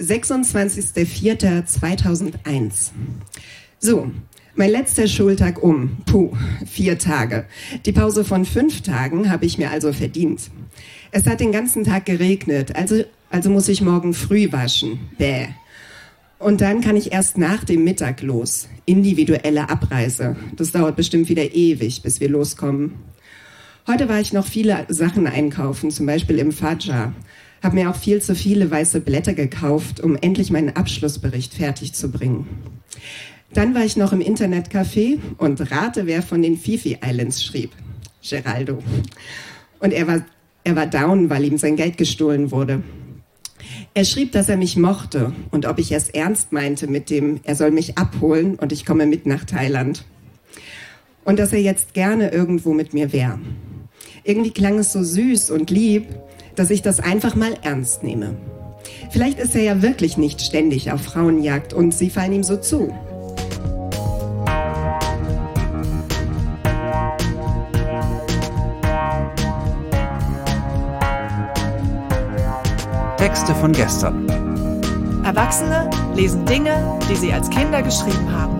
26.04.2001. So, mein letzter Schultag um. Puh, vier Tage. Die Pause von fünf Tagen habe ich mir also verdient. Es hat den ganzen Tag geregnet, also, also muss ich morgen früh waschen. Bäh. Und dann kann ich erst nach dem Mittag los. Individuelle Abreise. Das dauert bestimmt wieder ewig, bis wir loskommen. Heute war ich noch viele Sachen einkaufen, zum Beispiel im Fajr. Hab mir auch viel zu viele weiße Blätter gekauft, um endlich meinen Abschlussbericht fertig zu bringen. Dann war ich noch im Internetcafé und rate, wer von den Fifi Islands schrieb. Geraldo. Und er war, er war down, weil ihm sein Geld gestohlen wurde. Er schrieb, dass er mich mochte und ob ich es ernst meinte mit dem, er soll mich abholen und ich komme mit nach Thailand. Und dass er jetzt gerne irgendwo mit mir wäre. Irgendwie klang es so süß und lieb, dass ich das einfach mal ernst nehme. Vielleicht ist er ja wirklich nicht ständig auf Frauenjagd und sie fallen ihm so zu. Texte von gestern. Erwachsene lesen Dinge, die sie als Kinder geschrieben haben.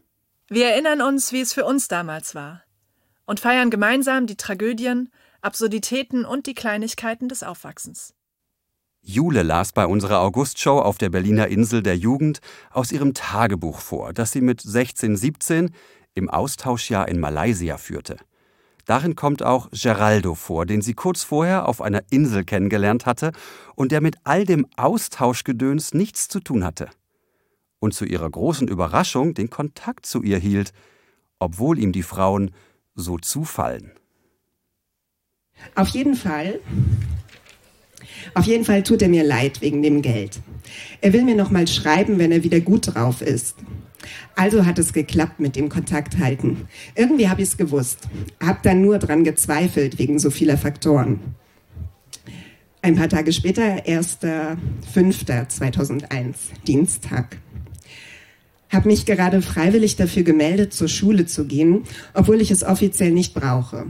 Wir erinnern uns, wie es für uns damals war und feiern gemeinsam die Tragödien, Absurditäten und die Kleinigkeiten des Aufwachsens. Jule las bei unserer Augustshow auf der Berliner Insel der Jugend aus ihrem Tagebuch vor, das sie mit 16, 17 im Austauschjahr in Malaysia führte. Darin kommt auch Geraldo vor, den sie kurz vorher auf einer Insel kennengelernt hatte und der mit all dem Austauschgedöns nichts zu tun hatte. Und zu ihrer großen Überraschung den Kontakt zu ihr hielt, obwohl ihm die Frauen so zufallen. Auf jeden Fall, auf jeden Fall tut er mir leid wegen dem Geld. Er will mir noch mal schreiben, wenn er wieder gut drauf ist. Also hat es geklappt mit dem Kontakt halten. Irgendwie habe ich es gewusst. Hab dann nur dran gezweifelt wegen so vieler Faktoren. Ein paar Tage später, 1.5.2001, Dienstag. Hab mich gerade freiwillig dafür gemeldet, zur Schule zu gehen, obwohl ich es offiziell nicht brauche.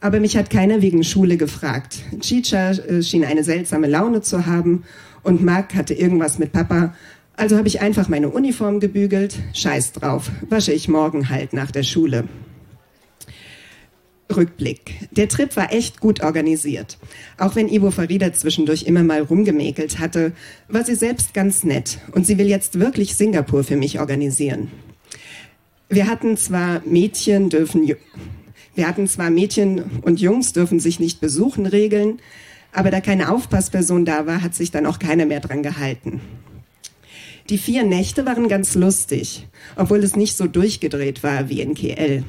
Aber mich hat keiner wegen Schule gefragt. Chicha äh, schien eine seltsame Laune zu haben und Mark hatte irgendwas mit Papa also habe ich einfach meine Uniform gebügelt. Scheiß drauf, wasche ich morgen halt nach der Schule. Rückblick. Der Trip war echt gut organisiert. Auch wenn Ivo Farida zwischendurch immer mal rumgemäkelt hatte, war sie selbst ganz nett und sie will jetzt wirklich Singapur für mich organisieren. Wir hatten zwar Mädchen dürfen, wir hatten zwar Mädchen und Jungs dürfen sich nicht besuchen Regeln, aber da keine Aufpassperson da war, hat sich dann auch keiner mehr dran gehalten. Die vier Nächte waren ganz lustig, obwohl es nicht so durchgedreht war wie in KL.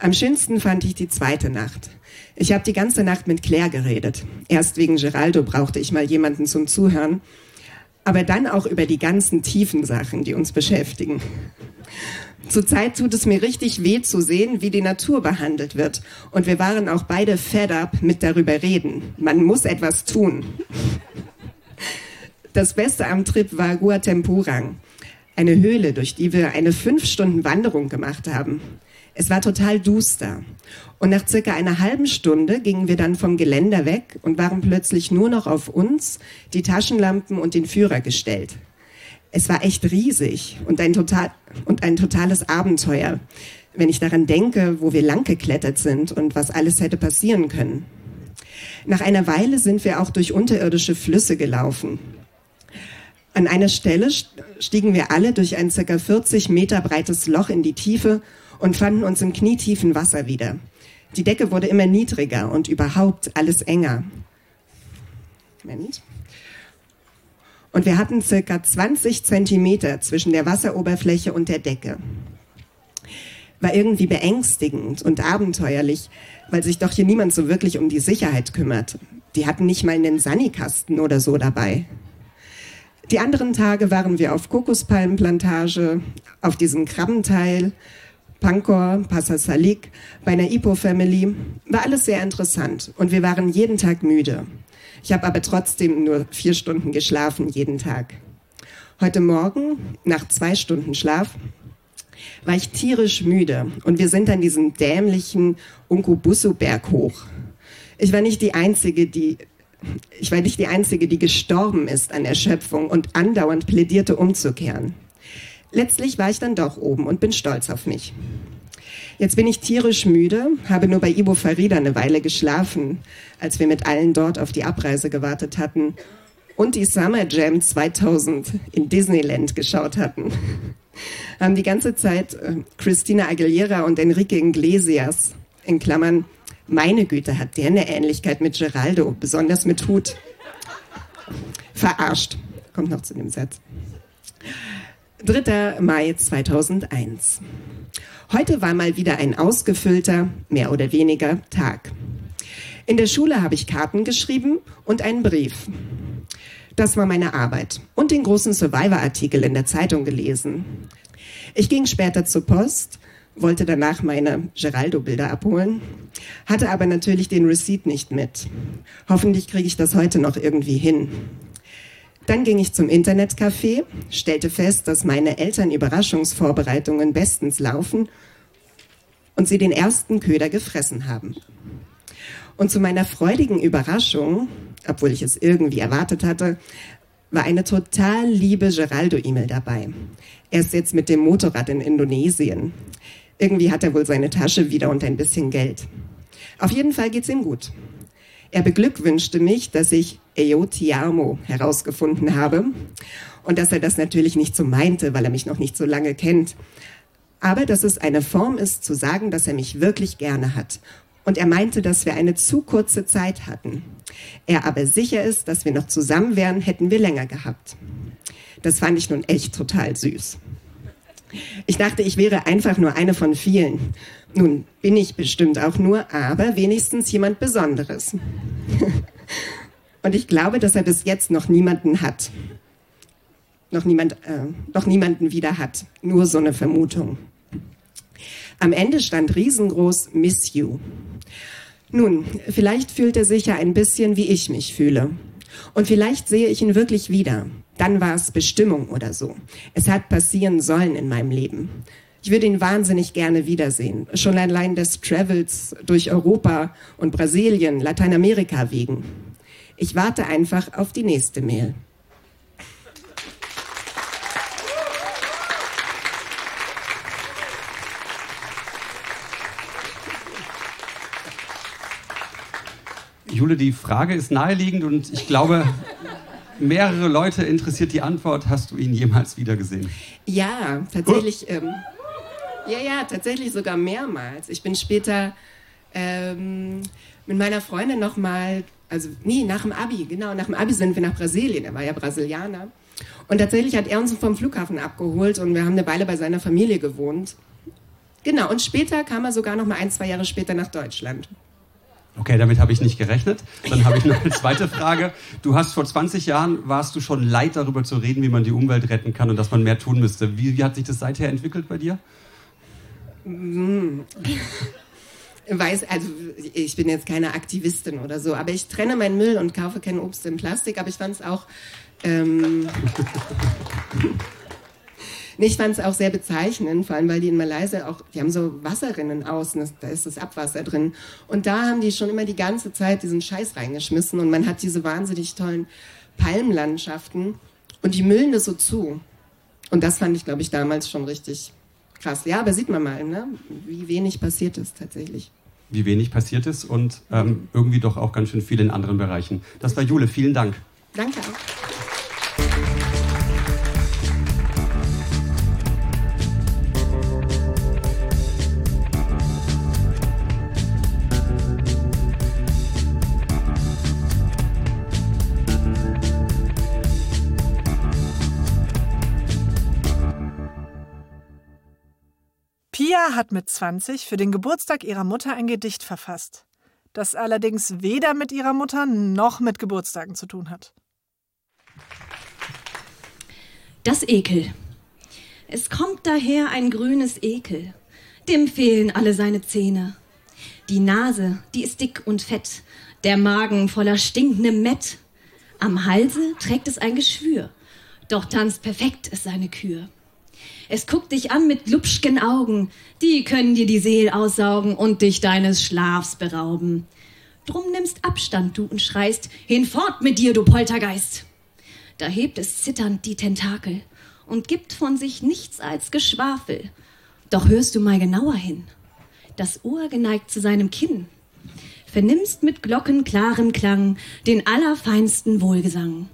Am schönsten fand ich die zweite Nacht. Ich habe die ganze Nacht mit Claire geredet. Erst wegen Geraldo brauchte ich mal jemanden zum Zuhören, aber dann auch über die ganzen tiefen Sachen, die uns beschäftigen. Zurzeit tut es mir richtig weh zu sehen, wie die Natur behandelt wird. Und wir waren auch beide fed up mit darüber reden. Man muss etwas tun. Das Beste am Trip war Guatempurang, eine Höhle, durch die wir eine fünf Stunden Wanderung gemacht haben. Es war total duster. Und nach circa einer halben Stunde gingen wir dann vom Geländer weg und waren plötzlich nur noch auf uns, die Taschenlampen und den Führer gestellt. Es war echt riesig und ein, total, und ein totales Abenteuer, wenn ich daran denke, wo wir lang geklettert sind und was alles hätte passieren können. Nach einer Weile sind wir auch durch unterirdische Flüsse gelaufen. An einer Stelle stiegen wir alle durch ein ca. 40 Meter breites Loch in die Tiefe und fanden uns im knietiefen Wasser wieder. Die Decke wurde immer niedriger und überhaupt alles enger. Moment. Und wir hatten circa 20 Zentimeter zwischen der Wasseroberfläche und der Decke. war irgendwie beängstigend und abenteuerlich, weil sich doch hier niemand so wirklich um die Sicherheit kümmert. Die hatten nicht mal einen Sanikasten oder so dabei. Die anderen Tage waren wir auf Kokospalmenplantage, auf diesem Krabbenteil, Pankor, Passasalik, bei einer Ipo-Family. War alles sehr interessant und wir waren jeden Tag müde. Ich habe aber trotzdem nur vier Stunden geschlafen jeden Tag. Heute Morgen, nach zwei Stunden Schlaf, war ich tierisch müde und wir sind an diesem dämlichen Unkubusu-Berg hoch. Ich war nicht die Einzige, die ich war nicht die Einzige, die gestorben ist an Erschöpfung und andauernd plädierte umzukehren. Letztlich war ich dann doch oben und bin stolz auf mich. Jetzt bin ich tierisch müde, habe nur bei Ibo Farida eine Weile geschlafen, als wir mit allen dort auf die Abreise gewartet hatten und die Summer Jam 2000 in Disneyland geschaut hatten. Haben die ganze Zeit äh, Christina Aguilera und Enrique Iglesias, in Klammern, meine Güte, hat der eine Ähnlichkeit mit Geraldo, besonders mit Hut. Verarscht. Kommt noch zu dem Satz. 3. Mai 2001. Heute war mal wieder ein ausgefüllter, mehr oder weniger, Tag. In der Schule habe ich Karten geschrieben und einen Brief. Das war meine Arbeit und den großen Survivor-Artikel in der Zeitung gelesen. Ich ging später zur Post, wollte danach meine Geraldo-Bilder abholen, hatte aber natürlich den Receipt nicht mit. Hoffentlich kriege ich das heute noch irgendwie hin. Dann ging ich zum Internetcafé, stellte fest, dass meine Eltern Überraschungsvorbereitungen bestens laufen und sie den ersten Köder gefressen haben. Und zu meiner freudigen Überraschung obwohl ich es irgendwie erwartet hatte, war eine total liebe Geraldo-E-Mail dabei. Er ist jetzt mit dem Motorrad in Indonesien. Irgendwie hat er wohl seine Tasche wieder und ein bisschen Geld. Auf jeden Fall geht's ihm gut. Er beglückwünschte mich, dass ich Eo herausgefunden habe und dass er das natürlich nicht so meinte, weil er mich noch nicht so lange kennt. Aber dass es eine Form ist, zu sagen, dass er mich wirklich gerne hat und er meinte, dass wir eine zu kurze Zeit hatten. Er aber sicher ist, dass wir noch zusammen wären, hätten wir länger gehabt. Das fand ich nun echt total süß. Ich dachte, ich wäre einfach nur eine von vielen. Nun bin ich bestimmt auch nur, aber wenigstens jemand Besonderes. Und ich glaube, dass er bis jetzt noch niemanden hat. Noch, niemand, äh, noch niemanden wieder hat. Nur so eine Vermutung. Am Ende stand riesengroß Miss You. Nun, vielleicht fühlt er sich ja ein bisschen, wie ich mich fühle. Und vielleicht sehe ich ihn wirklich wieder. Dann war es Bestimmung oder so. Es hat passieren sollen in meinem Leben. Ich würde ihn wahnsinnig gerne wiedersehen. Schon allein des Travels durch Europa und Brasilien, Lateinamerika wegen. Ich warte einfach auf die nächste Mail. Jule, die Frage ist naheliegend und ich glaube, mehrere Leute interessiert die Antwort. Hast du ihn jemals wiedergesehen? Ja, tatsächlich. Oh. Ähm, ja, ja, tatsächlich sogar mehrmals. Ich bin später ähm, mit meiner Freundin nochmal, also nee, nach dem Abi, genau, nach dem Abi sind wir nach Brasilien. Er war ja Brasilianer. Und tatsächlich hat er uns vom Flughafen abgeholt und wir haben eine Weile bei seiner Familie gewohnt. Genau, und später kam er sogar noch mal ein, zwei Jahre später nach Deutschland. Okay, damit habe ich nicht gerechnet. Dann habe ich noch eine zweite Frage. Du hast vor 20 Jahren, warst du schon leid darüber zu reden, wie man die Umwelt retten kann und dass man mehr tun müsste. Wie, wie hat sich das seither entwickelt bei dir? Hm. Weiß, also ich bin jetzt keine Aktivistin oder so, aber ich trenne meinen Müll und kaufe kein Obst in Plastik, aber ich fand es auch... Ähm, ich fand es auch sehr bezeichnend, vor allem weil die in Malaysia auch, die haben so Wasserrinnen außen, da ist das Abwasser drin. Und da haben die schon immer die ganze Zeit diesen Scheiß reingeschmissen und man hat diese wahnsinnig tollen Palmlandschaften und die müllen das so zu. Und das fand ich, glaube ich, damals schon richtig krass. Ja, aber sieht man mal, ne? wie wenig passiert ist tatsächlich. Wie wenig passiert ist und ähm, irgendwie doch auch ganz schön viel in anderen Bereichen. Das war Jule, vielen Dank. Danke auch. Hat mit 20 für den Geburtstag ihrer Mutter ein Gedicht verfasst, das allerdings weder mit ihrer Mutter noch mit Geburtstagen zu tun hat. Das Ekel. Es kommt daher ein grünes Ekel. Dem fehlen alle seine Zähne. Die Nase, die ist dick und fett. Der Magen voller stinkendem Mett. Am Halse trägt es ein Geschwür. Doch tanzt perfekt ist seine Kür. Es guckt dich an mit glubschgen Augen. Die können dir die Seel aussaugen und dich deines Schlafs berauben. Drum nimmst Abstand, du, und schreist, hinfort mit dir, du Poltergeist. Da hebt es zitternd die Tentakel und gibt von sich nichts als Geschwafel. Doch hörst du mal genauer hin. Das Ohr geneigt zu seinem Kinn. Vernimmst mit glockenklarem Klang den allerfeinsten Wohlgesang.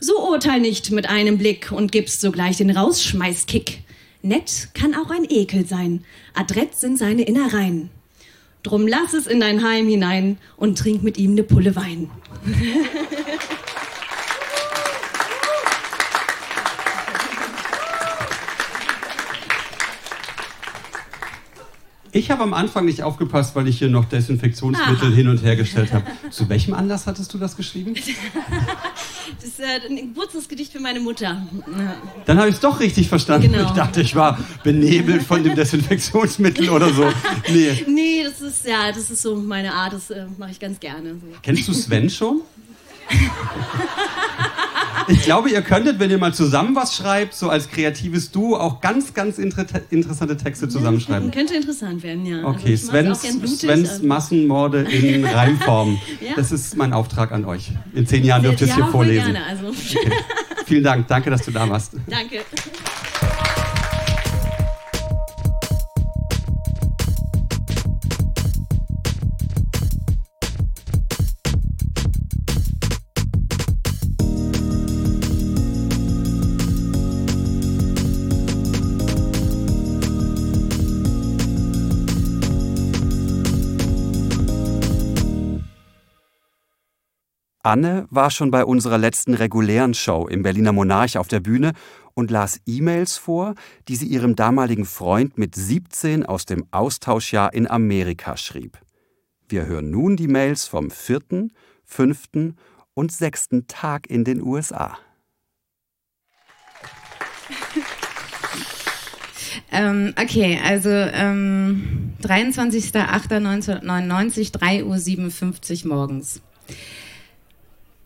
So urteil nicht mit einem Blick und gibst sogleich den Rausschmeißkick. Nett kann auch ein Ekel sein, adrett sind seine Innereien. Drum lass es in dein Heim hinein und trink mit ihm ne Pulle Wein. Ich habe am Anfang nicht aufgepasst, weil ich hier noch Desinfektionsmittel Aha. hin und her gestellt habe. Zu welchem Anlass hattest du das geschrieben? das ist äh, ein Geburtstagsgedicht für meine Mutter. Dann habe ich es doch richtig verstanden. Genau. Ich dachte, ich war benebelt von dem Desinfektionsmittel oder so. Nee. Nee, das ist ja, das ist so meine Art, das äh, mache ich ganz gerne. Kennst du Sven schon? Ich glaube, ihr könntet, wenn ihr mal zusammen was schreibt, so als kreatives Duo, auch ganz, ganz inter interessante Texte zusammenschreiben. Könnte interessant werden, ja. Okay, also Svens, Svens also. Massenmorde in Reimform. ja. Das ist mein Auftrag an euch. In zehn Jahren dürft ihr es hier vorlesen. Gerne, also. okay. Vielen Dank, danke, dass du da warst. Danke. Anne war schon bei unserer letzten regulären Show im Berliner Monarch auf der Bühne und las E-Mails vor, die sie ihrem damaligen Freund mit 17 aus dem Austauschjahr in Amerika schrieb. Wir hören nun die Mails vom vierten, fünften und sechsten Tag in den USA. Ähm, okay, also ähm, 23.08.1999, 3.57 Uhr morgens.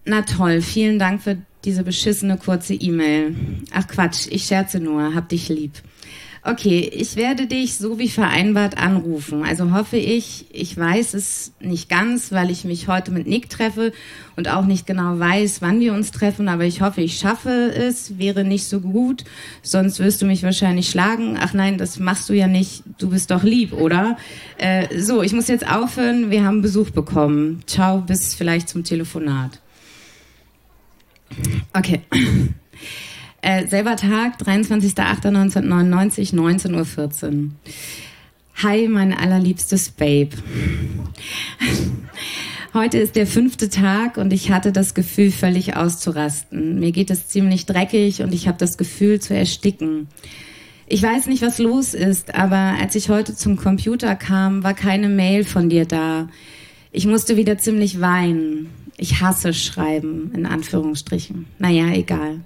Na toll, vielen Dank für diese beschissene kurze E-Mail. Ach Quatsch, ich scherze nur, hab dich lieb. Okay, ich werde dich so wie vereinbart anrufen. Also hoffe ich, ich weiß es nicht ganz, weil ich mich heute mit Nick treffe und auch nicht genau weiß, wann wir uns treffen, aber ich hoffe, ich schaffe es. Wäre nicht so gut, sonst wirst du mich wahrscheinlich schlagen. Ach nein, das machst du ja nicht. Du bist doch lieb, oder? Äh, so, ich muss jetzt aufhören. Wir haben Besuch bekommen. Ciao, bis vielleicht zum Telefonat. Okay. Äh, selber Tag, 23.08.1999, 19.14 Uhr. Hi, mein allerliebstes Babe. Heute ist der fünfte Tag und ich hatte das Gefühl, völlig auszurasten. Mir geht es ziemlich dreckig und ich habe das Gefühl zu ersticken. Ich weiß nicht, was los ist, aber als ich heute zum Computer kam, war keine Mail von dir da. Ich musste wieder ziemlich weinen. Ich hasse Schreiben, in Anführungsstrichen. Naja, egal.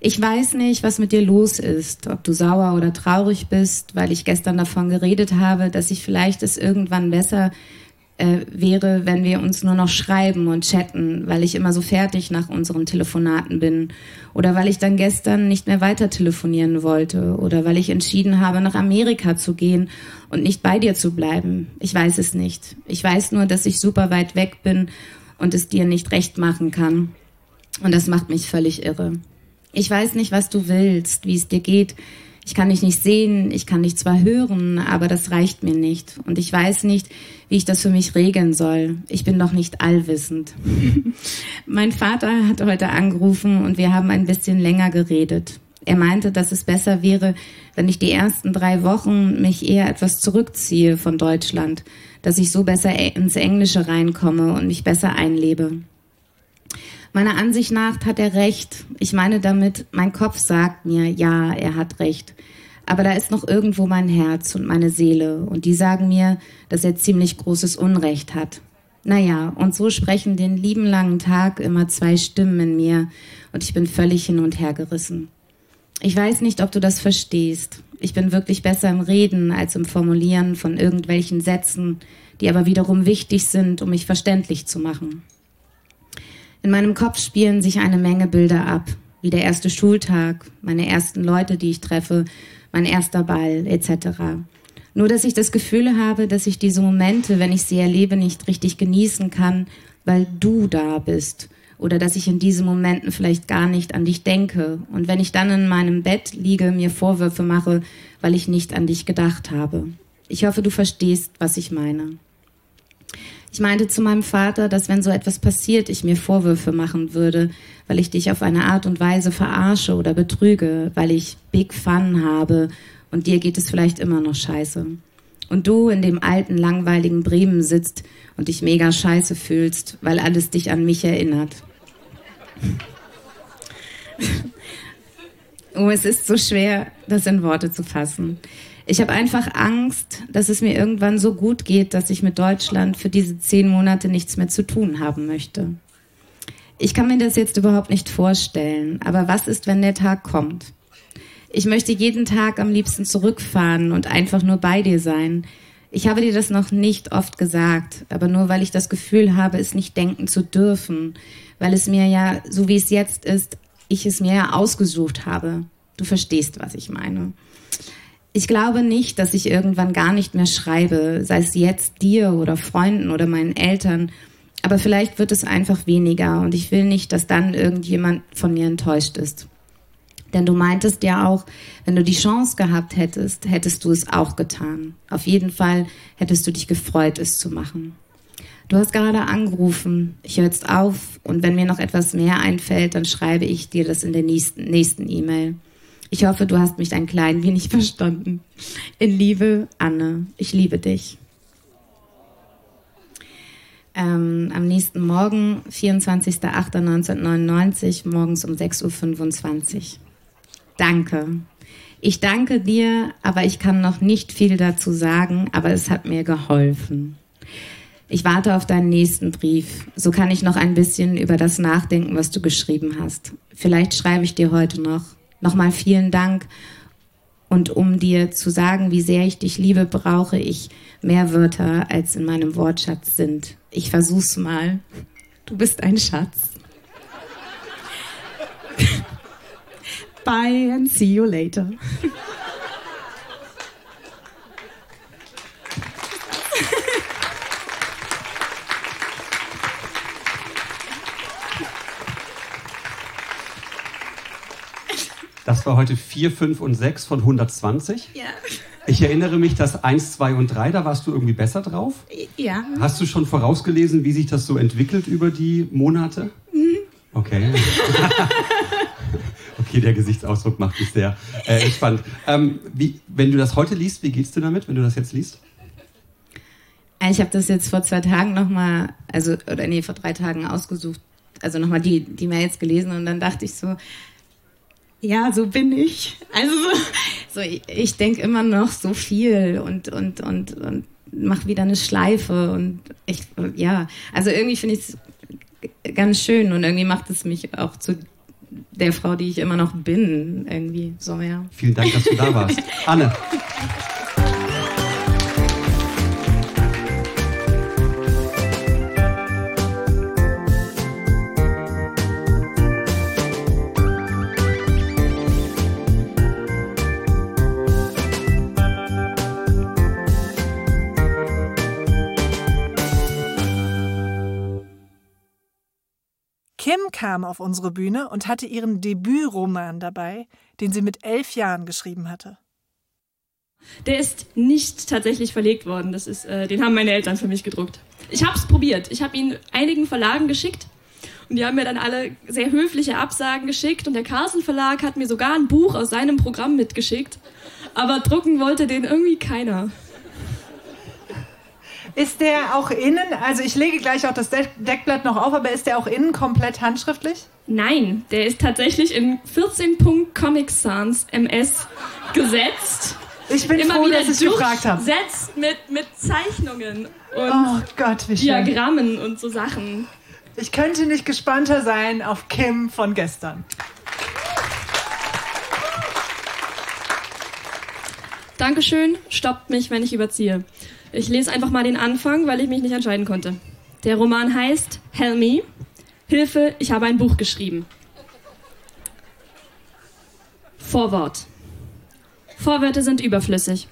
Ich weiß nicht, was mit dir los ist, ob du sauer oder traurig bist, weil ich gestern davon geredet habe, dass ich vielleicht es irgendwann besser äh, wäre, wenn wir uns nur noch schreiben und chatten, weil ich immer so fertig nach unseren Telefonaten bin oder weil ich dann gestern nicht mehr weiter telefonieren wollte oder weil ich entschieden habe, nach Amerika zu gehen und nicht bei dir zu bleiben. Ich weiß es nicht. Ich weiß nur, dass ich super weit weg bin und es dir nicht recht machen kann. Und das macht mich völlig irre. Ich weiß nicht, was du willst, wie es dir geht. Ich kann dich nicht sehen, ich kann dich zwar hören, aber das reicht mir nicht. Und ich weiß nicht, wie ich das für mich regeln soll. Ich bin doch nicht allwissend. mein Vater hat heute angerufen und wir haben ein bisschen länger geredet. Er meinte, dass es besser wäre, wenn ich die ersten drei Wochen mich eher etwas zurückziehe von Deutschland, dass ich so besser e- ins Englische reinkomme und mich besser einlebe. Meiner Ansicht nach hat er recht. Ich meine damit, mein Kopf sagt mir, ja, er hat recht. Aber da ist noch irgendwo mein Herz und meine Seele und die sagen mir, dass er ziemlich großes Unrecht hat. Naja, und so sprechen den lieben langen Tag immer zwei Stimmen in mir und ich bin völlig hin und her gerissen. Ich weiß nicht, ob du das verstehst. Ich bin wirklich besser im Reden als im Formulieren von irgendwelchen Sätzen, die aber wiederum wichtig sind, um mich verständlich zu machen. In meinem Kopf spielen sich eine Menge Bilder ab, wie der erste Schultag, meine ersten Leute, die ich treffe, mein erster Ball etc. Nur dass ich das Gefühl habe, dass ich diese Momente, wenn ich sie erlebe, nicht richtig genießen kann, weil du da bist oder dass ich in diesen Momenten vielleicht gar nicht an dich denke und wenn ich dann in meinem Bett liege, mir Vorwürfe mache, weil ich nicht an dich gedacht habe. Ich hoffe, du verstehst, was ich meine. Ich meinte zu meinem Vater, dass wenn so etwas passiert, ich mir Vorwürfe machen würde, weil ich dich auf eine Art und Weise verarsche oder betrüge, weil ich Big Fun habe und dir geht es vielleicht immer noch scheiße. Und du in dem alten, langweiligen Bremen sitzt und dich mega scheiße fühlst, weil alles dich an mich erinnert. Oh, es ist so schwer, das in Worte zu fassen. Ich habe einfach Angst, dass es mir irgendwann so gut geht, dass ich mit Deutschland für diese zehn Monate nichts mehr zu tun haben möchte. Ich kann mir das jetzt überhaupt nicht vorstellen, aber was ist, wenn der Tag kommt? Ich möchte jeden Tag am liebsten zurückfahren und einfach nur bei dir sein. Ich habe dir das noch nicht oft gesagt, aber nur weil ich das Gefühl habe, es nicht denken zu dürfen, weil es mir ja, so wie es jetzt ist, ich es mir ja ausgesucht habe. Du verstehst, was ich meine. Ich glaube nicht, dass ich irgendwann gar nicht mehr schreibe, sei es jetzt dir oder Freunden oder meinen Eltern. Aber vielleicht wird es einfach weniger und ich will nicht, dass dann irgendjemand von mir enttäuscht ist. Denn du meintest ja auch, wenn du die Chance gehabt hättest, hättest du es auch getan. Auf jeden Fall hättest du dich gefreut, es zu machen. Du hast gerade angerufen, ich höre jetzt auf und wenn mir noch etwas mehr einfällt, dann schreibe ich dir das in der nächsten E-Mail. Ich hoffe, du hast mich ein klein wenig verstanden. In Liebe, Anne. Ich liebe dich. Ähm, am nächsten Morgen, 24.08.1999, morgens um 6.25 Uhr. Danke. Ich danke dir, aber ich kann noch nicht viel dazu sagen, aber es hat mir geholfen. Ich warte auf deinen nächsten Brief. So kann ich noch ein bisschen über das nachdenken, was du geschrieben hast. Vielleicht schreibe ich dir heute noch. Nochmal vielen Dank. Und um dir zu sagen, wie sehr ich dich liebe, brauche ich mehr Wörter, als in meinem Wortschatz sind. Ich versuch's mal. Du bist ein Schatz. Bye and see you later. Das war heute 4, 5 und 6 von 120. Ja. Ich erinnere mich, dass 1, 2 und 3, da warst du irgendwie besser drauf. Ja. Hast du schon vorausgelesen, wie sich das so entwickelt über die Monate? Mhm. Okay. okay, der Gesichtsausdruck macht mich sehr äh, entspannt. Ähm, wie, wenn du das heute liest, wie geht's dir damit, wenn du das jetzt liest? Ich habe das jetzt vor zwei Tagen nochmal, also, oder nee, vor drei Tagen ausgesucht, also nochmal die, die Mails gelesen und dann dachte ich so, ja, so bin ich. Also so, ich, ich denke immer noch so viel und, und, und, und mache wieder eine Schleife und ich, ja, also irgendwie finde ich es ganz schön und irgendwie macht es mich auch zu der Frau, die ich immer noch bin, irgendwie so, ja. Vielen Dank, dass du da warst. Anne. Kam auf unsere Bühne und hatte ihren Debütroman dabei, den sie mit elf Jahren geschrieben hatte. Der ist nicht tatsächlich verlegt worden. Das ist, äh, den haben meine Eltern für mich gedruckt. Ich habe es probiert. Ich habe ihn einigen Verlagen geschickt und die haben mir dann alle sehr höfliche Absagen geschickt und der Carlsen Verlag hat mir sogar ein Buch aus seinem Programm mitgeschickt. Aber drucken wollte den irgendwie keiner. Ist der auch innen, also ich lege gleich auch das Deckblatt noch auf, aber ist der auch innen komplett handschriftlich? Nein, der ist tatsächlich in 14 Punkt Comic Sans MS gesetzt. Ich bin Immer froh, wieder dass ich gefragt habe. durchsetzt mit, mit Zeichnungen und Oh Gott. Diagrammen und so Sachen. Ich könnte nicht gespannter sein auf Kim von gestern. Dankeschön, stoppt mich, wenn ich überziehe. Ich lese einfach mal den Anfang, weil ich mich nicht entscheiden konnte. Der Roman heißt Help Me. Hilfe, ich habe ein Buch geschrieben. Vorwort. Vorwörter sind überflüssig.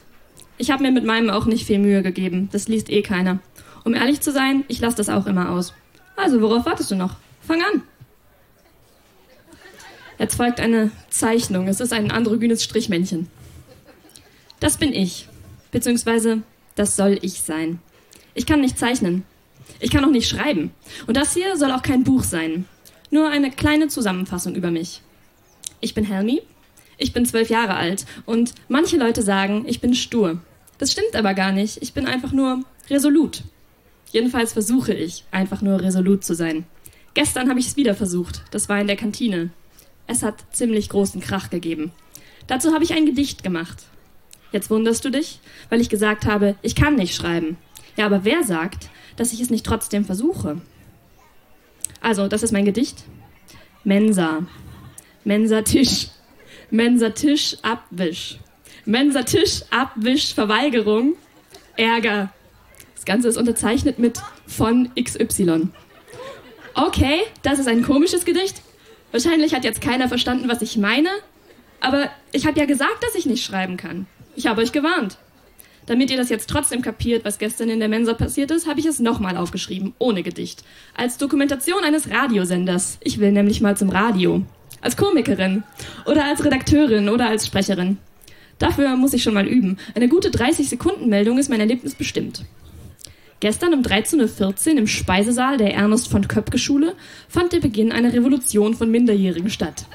Ich habe mir mit meinem auch nicht viel Mühe gegeben. Das liest eh keiner. Um ehrlich zu sein, ich lasse das auch immer aus. Also, worauf wartest du noch? Fang an. Jetzt folgt eine Zeichnung. Es ist ein androgynes Strichmännchen. Das bin ich. Beziehungsweise, das soll ich sein. Ich kann nicht zeichnen. Ich kann auch nicht schreiben. Und das hier soll auch kein Buch sein. Nur eine kleine Zusammenfassung über mich. Ich bin Helmi. Ich bin zwölf Jahre alt. Und manche Leute sagen, ich bin stur. Das stimmt aber gar nicht. Ich bin einfach nur resolut. Jedenfalls versuche ich, einfach nur resolut zu sein. Gestern habe ich es wieder versucht. Das war in der Kantine. Es hat ziemlich großen Krach gegeben. Dazu habe ich ein Gedicht gemacht. Jetzt wunderst du dich, weil ich gesagt habe, ich kann nicht schreiben. Ja, aber wer sagt, dass ich es nicht trotzdem versuche? Also, das ist mein Gedicht. Mensa. Mensa-Tisch. Mensa-Tisch, Abwisch. Mensa-Tisch, Abwisch, Verweigerung, Ärger. Das Ganze ist unterzeichnet mit von XY. Okay, das ist ein komisches Gedicht. Wahrscheinlich hat jetzt keiner verstanden, was ich meine. Aber ich habe ja gesagt, dass ich nicht schreiben kann. Ich habe euch gewarnt. Damit ihr das jetzt trotzdem kapiert, was gestern in der Mensa passiert ist, habe ich es nochmal aufgeschrieben, ohne Gedicht. Als Dokumentation eines Radiosenders. Ich will nämlich mal zum Radio. Als Komikerin. Oder als Redakteurin oder als Sprecherin. Dafür muss ich schon mal üben. Eine gute 30-Sekunden-Meldung ist mein Erlebnis bestimmt. Gestern um 13.14 Uhr im Speisesaal der Ernst von Köpke Schule fand der Beginn einer Revolution von Minderjährigen statt.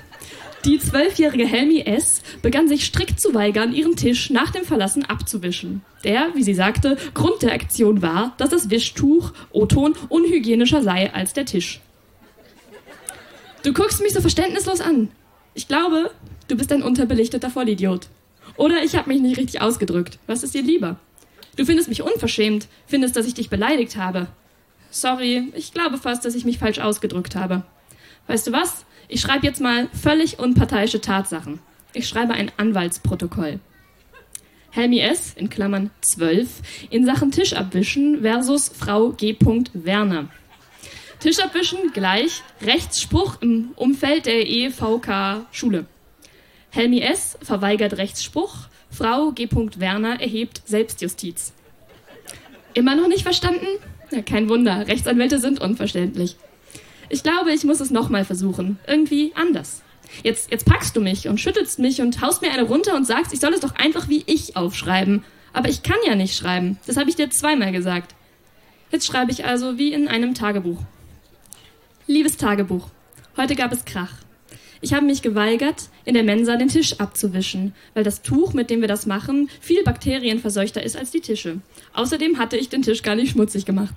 Die zwölfjährige Helmi S. begann sich strikt zu weigern, ihren Tisch nach dem Verlassen abzuwischen. Der, wie sie sagte, Grund der Aktion war, dass das Wischtuch, O-Ton, unhygienischer sei als der Tisch. Du guckst mich so verständnislos an. Ich glaube, du bist ein unterbelichteter Vollidiot. Oder ich habe mich nicht richtig ausgedrückt. Was ist dir lieber? Du findest mich unverschämt, findest, dass ich dich beleidigt habe. Sorry, ich glaube fast, dass ich mich falsch ausgedrückt habe. Weißt du was? Ich schreibe jetzt mal völlig unparteiische Tatsachen. Ich schreibe ein Anwaltsprotokoll. Helmi S. in Klammern 12 in Sachen Tischabwischen versus Frau G. Werner. Tischabwischen gleich Rechtsspruch im Umfeld der EVK Schule. Helmi S. verweigert Rechtsspruch, Frau G. Werner erhebt Selbstjustiz. Immer noch nicht verstanden? Ja, kein Wunder, Rechtsanwälte sind unverständlich. Ich glaube, ich muss es nochmal versuchen. Irgendwie anders. Jetzt, jetzt packst du mich und schüttelst mich und haust mir eine runter und sagst, ich soll es doch einfach wie ich aufschreiben. Aber ich kann ja nicht schreiben. Das habe ich dir zweimal gesagt. Jetzt schreibe ich also wie in einem Tagebuch. Liebes Tagebuch, heute gab es Krach. Ich habe mich geweigert, in der Mensa den Tisch abzuwischen, weil das Tuch, mit dem wir das machen, viel bakterienverseuchter ist als die Tische. Außerdem hatte ich den Tisch gar nicht schmutzig gemacht.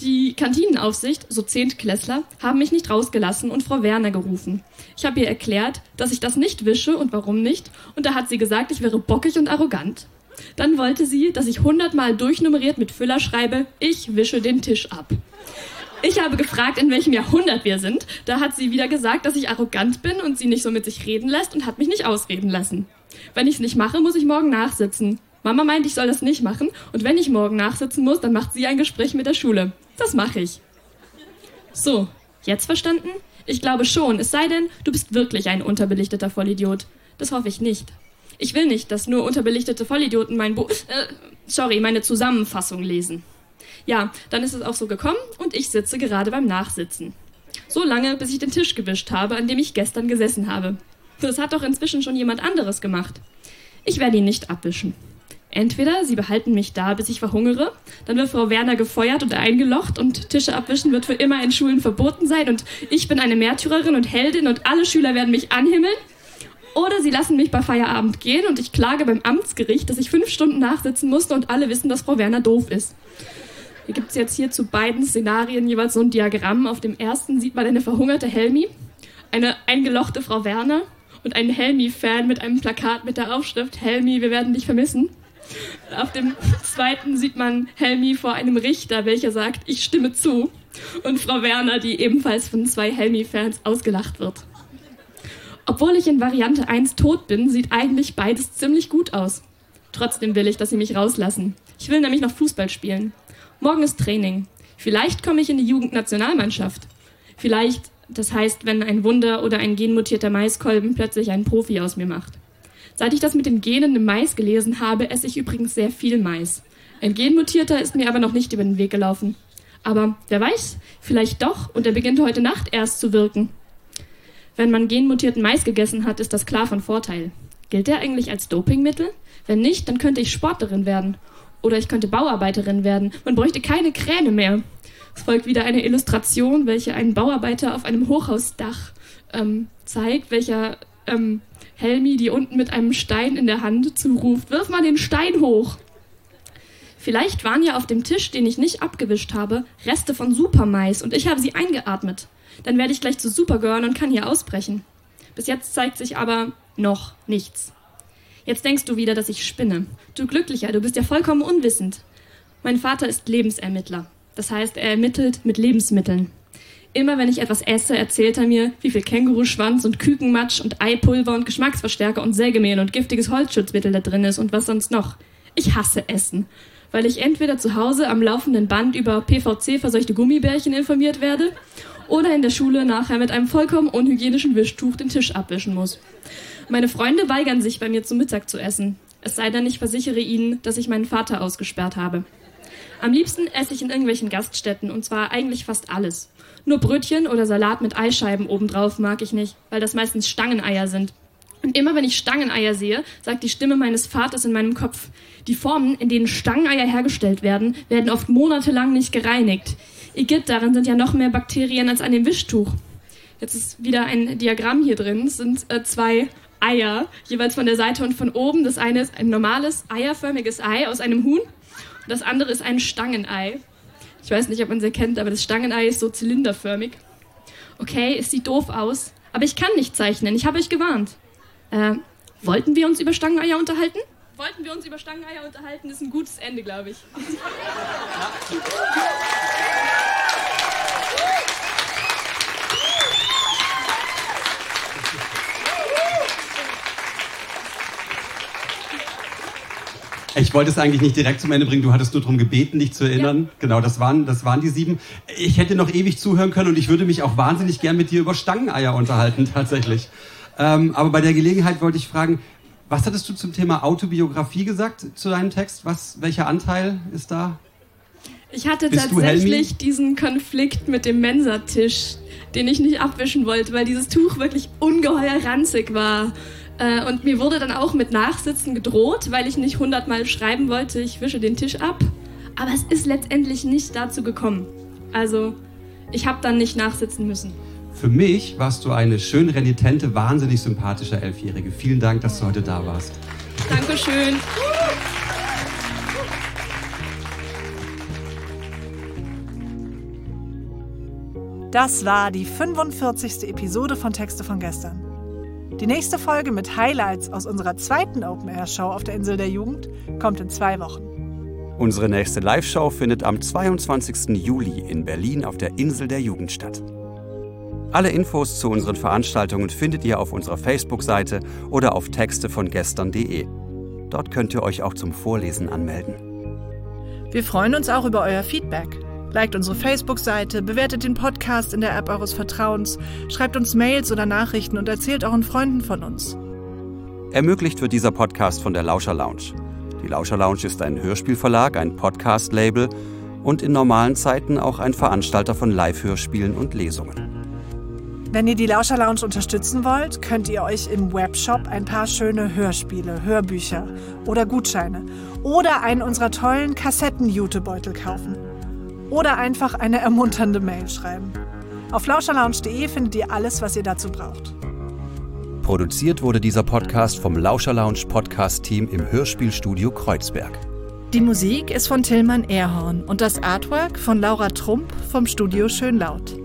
Die Kantinenaufsicht, so Zehntklässler, haben mich nicht rausgelassen und Frau Werner gerufen. Ich habe ihr erklärt, dass ich das nicht wische und warum nicht, und da hat sie gesagt, ich wäre bockig und arrogant. Dann wollte sie, dass ich hundertmal durchnummeriert mit Füller schreibe, ich wische den Tisch ab. Ich habe gefragt, in welchem Jahrhundert wir sind. Da hat sie wieder gesagt, dass ich arrogant bin und sie nicht so mit sich reden lässt und hat mich nicht ausreden lassen. Wenn ich es nicht mache, muss ich morgen nachsitzen. Mama meint, ich soll das nicht machen und wenn ich morgen nachsitzen muss, dann macht sie ein Gespräch mit der Schule. Das mache ich. So, jetzt verstanden? Ich glaube schon, es sei denn, du bist wirklich ein unterbelichteter Vollidiot. Das hoffe ich nicht. Ich will nicht, dass nur unterbelichtete Vollidioten mein Buch, äh, sorry, meine Zusammenfassung lesen. Ja, dann ist es auch so gekommen und ich sitze gerade beim Nachsitzen. So lange, bis ich den Tisch gewischt habe, an dem ich gestern gesessen habe. Das hat doch inzwischen schon jemand anderes gemacht. Ich werde ihn nicht abwischen. Entweder sie behalten mich da, bis ich verhungere, dann wird Frau Werner gefeuert und eingelocht und Tische abwischen wird für immer in Schulen verboten sein und ich bin eine Märtyrerin und Heldin und alle Schüler werden mich anhimmeln. Oder sie lassen mich bei Feierabend gehen und ich klage beim Amtsgericht, dass ich fünf Stunden nachsitzen musste und alle wissen, dass Frau Werner doof ist. Hier gibt es jetzt hier zu beiden Szenarien jeweils so ein Diagramm. Auf dem ersten sieht man eine verhungerte Helmi. eine eingelochte Frau Werner und einen Helmi-Fan mit einem Plakat mit der Aufschrift Helmi, wir werden dich vermissen. Auf dem zweiten sieht man Helmi vor einem Richter, welcher sagt, ich stimme zu. Und Frau Werner, die ebenfalls von zwei Helmi-Fans ausgelacht wird. Obwohl ich in Variante 1 tot bin, sieht eigentlich beides ziemlich gut aus. Trotzdem will ich, dass sie mich rauslassen. Ich will nämlich noch Fußball spielen. Morgen ist Training. Vielleicht komme ich in die Jugendnationalmannschaft. Vielleicht, das heißt, wenn ein Wunder oder ein genmutierter Maiskolben plötzlich einen Profi aus mir macht. Seit ich das mit den Genen im Mais gelesen habe, esse ich übrigens sehr viel Mais. Ein genmutierter ist mir aber noch nicht über den Weg gelaufen. Aber wer weiß, vielleicht doch und er beginnt heute Nacht erst zu wirken. Wenn man genmutierten Mais gegessen hat, ist das klar von Vorteil. Gilt der eigentlich als Dopingmittel? Wenn nicht, dann könnte ich Sportlerin werden. Oder ich könnte Bauarbeiterin werden. Man bräuchte keine Kräne mehr. Es folgt wieder eine Illustration, welche einen Bauarbeiter auf einem Hochhausdach ähm, zeigt, welcher ähm, Helmi, die unten mit einem Stein in der Hand zuruft, wirf mal den Stein hoch. Vielleicht waren ja auf dem Tisch, den ich nicht abgewischt habe, Reste von Supermais und ich habe sie eingeatmet. Dann werde ich gleich zu Supergirl und kann hier ausbrechen. Bis jetzt zeigt sich aber noch nichts. Jetzt denkst du wieder, dass ich spinne. Du Glücklicher, du bist ja vollkommen unwissend. Mein Vater ist Lebensermittler. Das heißt, er ermittelt mit Lebensmitteln. Immer wenn ich etwas esse, erzählt er mir, wie viel Känguruschwanz und Kükenmatsch und Eipulver und Geschmacksverstärker und Sägemehl und giftiges Holzschutzmittel da drin ist und was sonst noch. Ich hasse Essen, weil ich entweder zu Hause am laufenden Band über PVC-verseuchte Gummibärchen informiert werde oder in der Schule nachher mit einem vollkommen unhygienischen Wischtuch den Tisch abwischen muss. Meine Freunde weigern sich, bei mir zu Mittag zu essen. Es sei denn, ich versichere ihnen, dass ich meinen Vater ausgesperrt habe. Am liebsten esse ich in irgendwelchen Gaststätten und zwar eigentlich fast alles. Nur Brötchen oder Salat mit Eischeiben obendrauf mag ich nicht, weil das meistens Stangeneier sind. Und immer wenn ich Stangeneier sehe, sagt die Stimme meines Vaters in meinem Kopf, die Formen, in denen Stangeneier hergestellt werden, werden oft monatelang nicht gereinigt. Igitt, darin sind ja noch mehr Bakterien als an dem Wischtuch. Jetzt ist wieder ein Diagramm hier drin. Es sind äh, zwei Eier, jeweils von der Seite und von oben. Das eine ist ein normales, eierförmiges Ei aus einem Huhn. Und das andere ist ein Stangenei. Ich weiß nicht, ob man sie kennt, aber das Stangenei ist so zylinderförmig. Okay, es sieht doof aus, aber ich kann nicht zeichnen. Ich habe euch gewarnt. Äh, wollten wir uns über Stangeneier unterhalten? Wollten wir uns über Stangeneier unterhalten? Das ist ein gutes Ende, glaube ich. Ich wollte es eigentlich nicht direkt zum Ende bringen. Du hattest nur darum gebeten, dich zu erinnern. Ja. Genau, das waren, das waren die sieben. Ich hätte noch ewig zuhören können und ich würde mich auch wahnsinnig gern mit dir über Stangeneier unterhalten, tatsächlich. Ähm, aber bei der Gelegenheit wollte ich fragen, was hattest du zum Thema Autobiografie gesagt zu deinem Text? Was, welcher Anteil ist da? Ich hatte Bist tatsächlich diesen Konflikt mit dem Mensatisch, den ich nicht abwischen wollte, weil dieses Tuch wirklich ungeheuer ranzig war. Äh, und mir wurde dann auch mit Nachsitzen gedroht, weil ich nicht hundertmal schreiben wollte, ich wische den Tisch ab. Aber es ist letztendlich nicht dazu gekommen. Also, ich habe dann nicht nachsitzen müssen. Für mich warst du eine schön renitente, wahnsinnig sympathische Elfjährige. Vielen Dank, dass du heute da warst. Dankeschön. Das war die 45. Episode von Texte von gestern. Die nächste Folge mit Highlights aus unserer zweiten Open-Air-Show auf der Insel der Jugend kommt in zwei Wochen. Unsere nächste Live-Show findet am 22. Juli in Berlin auf der Insel der Jugend statt. Alle Infos zu unseren Veranstaltungen findet ihr auf unserer Facebook-Seite oder auf texte von gestern.de. Dort könnt ihr euch auch zum Vorlesen anmelden. Wir freuen uns auch über euer Feedback. Liked unsere Facebook-Seite, bewertet den Podcast in der App eures Vertrauens, schreibt uns Mails oder Nachrichten und erzählt euren Freunden von uns. Ermöglicht wird dieser Podcast von der Lauscher Lounge. Die Lauscher Lounge ist ein Hörspielverlag, ein Podcast-Label und in normalen Zeiten auch ein Veranstalter von Live-Hörspielen und Lesungen. Wenn ihr die Lauscher Lounge unterstützen wollt, könnt ihr euch im Webshop ein paar schöne Hörspiele, Hörbücher oder Gutscheine oder einen unserer tollen Kassetten-Jutebeutel kaufen oder einfach eine ermunternde Mail schreiben. Auf lauscherlounge.de findet ihr alles, was ihr dazu braucht. Produziert wurde dieser Podcast vom Lauscher Lounge Podcast Team im Hörspielstudio Kreuzberg. Die Musik ist von Tillmann Erhorn und das Artwork von Laura Trump vom Studio Schönlaut.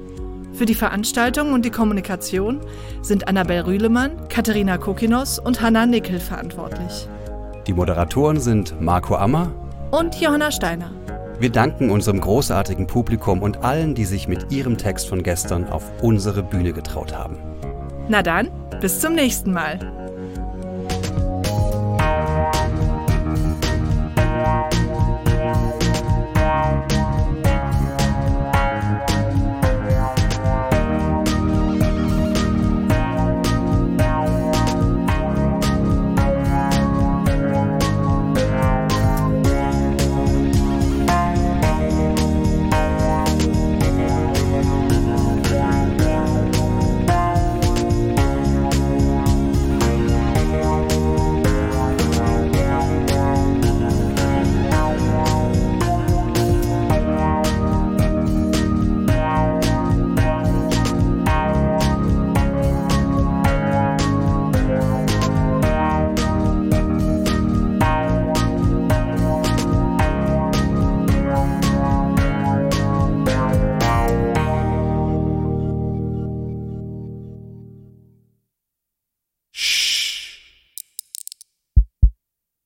Für die Veranstaltung und die Kommunikation sind Annabel Rühlemann, Katharina Kokinos und Hanna Nickel verantwortlich. Die Moderatoren sind Marco Ammer und Johanna Steiner. Wir danken unserem großartigen Publikum und allen, die sich mit ihrem Text von gestern auf unsere Bühne getraut haben. Na dann, bis zum nächsten Mal.